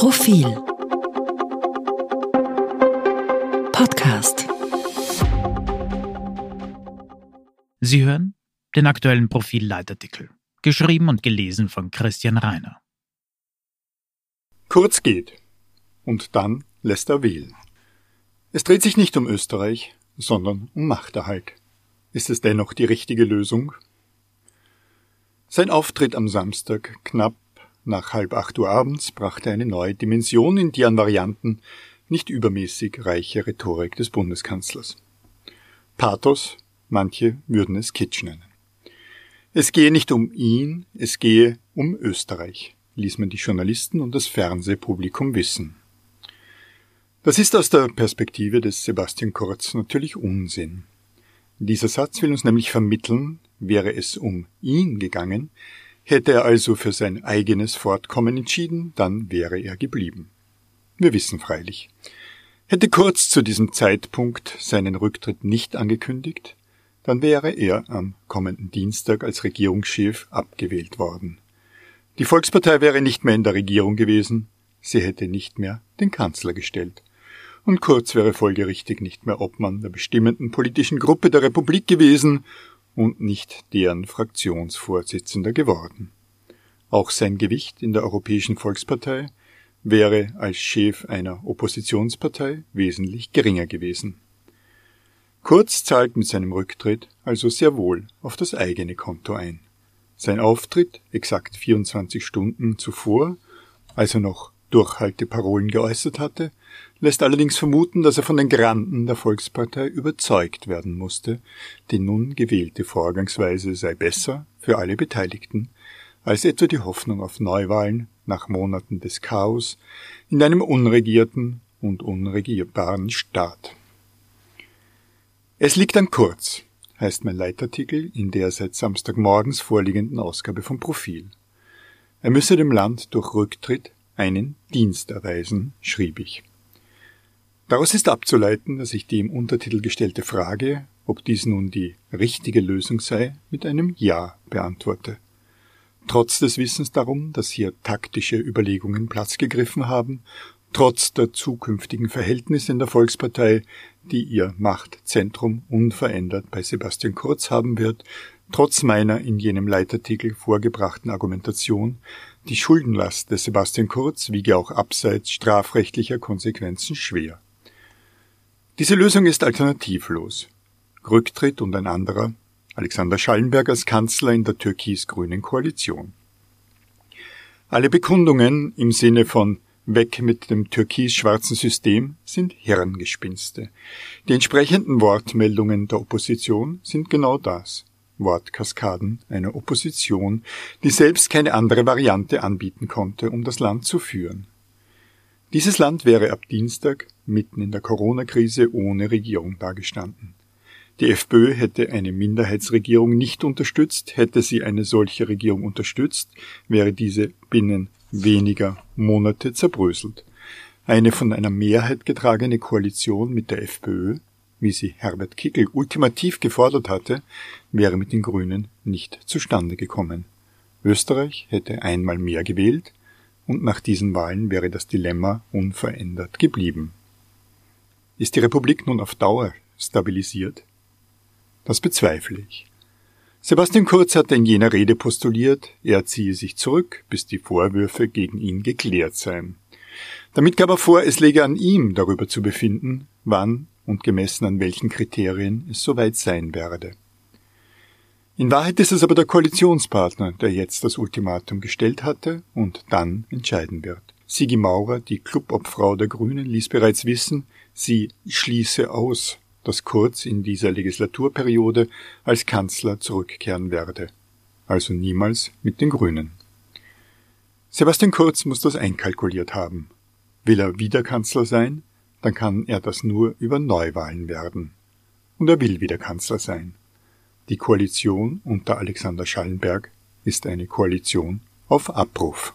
Profil Podcast Sie hören den aktuellen Profil-Leitartikel, geschrieben und gelesen von Christian Reiner. Kurz geht. Und dann lässt er wählen. Es dreht sich nicht um Österreich, sondern um Machterhalt. Ist es dennoch die richtige Lösung? Sein Auftritt am Samstag, knapp nach halb acht Uhr abends, brachte eine neue Dimension in die an Varianten nicht übermäßig reiche Rhetorik des Bundeskanzlers. Pathos, manche würden es Kitsch nennen. Es gehe nicht um ihn, es gehe um Österreich, ließ man die Journalisten und das Fernsehpublikum wissen. Das ist aus der Perspektive des Sebastian Kurz natürlich Unsinn. Dieser Satz will uns nämlich vermitteln, wäre es um ihn gegangen, hätte er also für sein eigenes Fortkommen entschieden, dann wäre er geblieben. Wir wissen freilich. Hätte Kurz zu diesem Zeitpunkt seinen Rücktritt nicht angekündigt, dann wäre er am kommenden Dienstag als Regierungschef abgewählt worden. Die Volkspartei wäre nicht mehr in der Regierung gewesen, sie hätte nicht mehr den Kanzler gestellt und Kurz wäre folgerichtig nicht mehr Obmann der bestimmenden politischen Gruppe der Republik gewesen und nicht deren Fraktionsvorsitzender geworden. Auch sein Gewicht in der Europäischen Volkspartei wäre als Chef einer Oppositionspartei wesentlich geringer gewesen. Kurz zahlt mit seinem Rücktritt also sehr wohl auf das eigene Konto ein. Sein Auftritt exakt 24 Stunden zuvor, als er noch Durchhalteparolen geäußert hatte, lässt allerdings vermuten, dass er von den Granden der Volkspartei überzeugt werden musste, die nun gewählte Vorgangsweise sei besser für alle Beteiligten, als etwa die Hoffnung auf Neuwahlen nach Monaten des Chaos in einem unregierten und unregierbaren Staat. Es liegt an Kurz, heißt mein Leitartikel in der seit Samstagmorgens vorliegenden Ausgabe vom Profil. Er müsse dem Land durch Rücktritt einen Dienst erweisen, schrieb ich. Daraus ist abzuleiten, dass ich die im Untertitel gestellte Frage, ob dies nun die richtige Lösung sei, mit einem Ja beantworte. Trotz des Wissens darum, dass hier taktische Überlegungen Platz gegriffen haben, trotz der zukünftigen Verhältnisse in der Volkspartei, die ihr Machtzentrum unverändert bei Sebastian Kurz haben wird, trotz meiner in jenem Leitartikel vorgebrachten Argumentation, die Schuldenlast des Sebastian Kurz wiege auch abseits strafrechtlicher Konsequenzen schwer. Diese Lösung ist alternativlos. Rücktritt und ein anderer, Alexander Schallenberg als Kanzler in der türkis-grünen Koalition. Alle Bekundungen im Sinne von Weg mit dem türkis-schwarzen System sind Hirngespinste. Die entsprechenden Wortmeldungen der Opposition sind genau das. Wortkaskaden einer Opposition, die selbst keine andere Variante anbieten konnte, um das Land zu führen. Dieses Land wäre ab Dienstag mitten in der Corona-Krise ohne Regierung dagestanden. Die FPÖ hätte eine Minderheitsregierung nicht unterstützt, hätte sie eine solche Regierung unterstützt, wäre diese binnen weniger Monate zerbröselt. Eine von einer Mehrheit getragene Koalition mit der FPÖ wie sie Herbert Kickel ultimativ gefordert hatte, wäre mit den Grünen nicht zustande gekommen. Österreich hätte einmal mehr gewählt, und nach diesen Wahlen wäre das Dilemma unverändert geblieben. Ist die Republik nun auf Dauer stabilisiert? Das bezweifle ich. Sebastian Kurz hatte in jener Rede postuliert, er ziehe sich zurück, bis die Vorwürfe gegen ihn geklärt seien. Damit gab er vor, es läge an ihm, darüber zu befinden, wann und gemessen an welchen Kriterien es soweit sein werde. In Wahrheit ist es aber der Koalitionspartner, der jetzt das Ultimatum gestellt hatte und dann entscheiden wird. Sigi Maurer, die Clubobfrau der Grünen, ließ bereits wissen, sie schließe aus, dass Kurz in dieser Legislaturperiode als Kanzler zurückkehren werde. Also niemals mit den Grünen. Sebastian Kurz muss das einkalkuliert haben. Will er wieder Kanzler sein? Dann kann er das nur über Neuwahlen werden. Und er will wieder Kanzler sein. Die Koalition unter Alexander Schallenberg ist eine Koalition auf Abruf.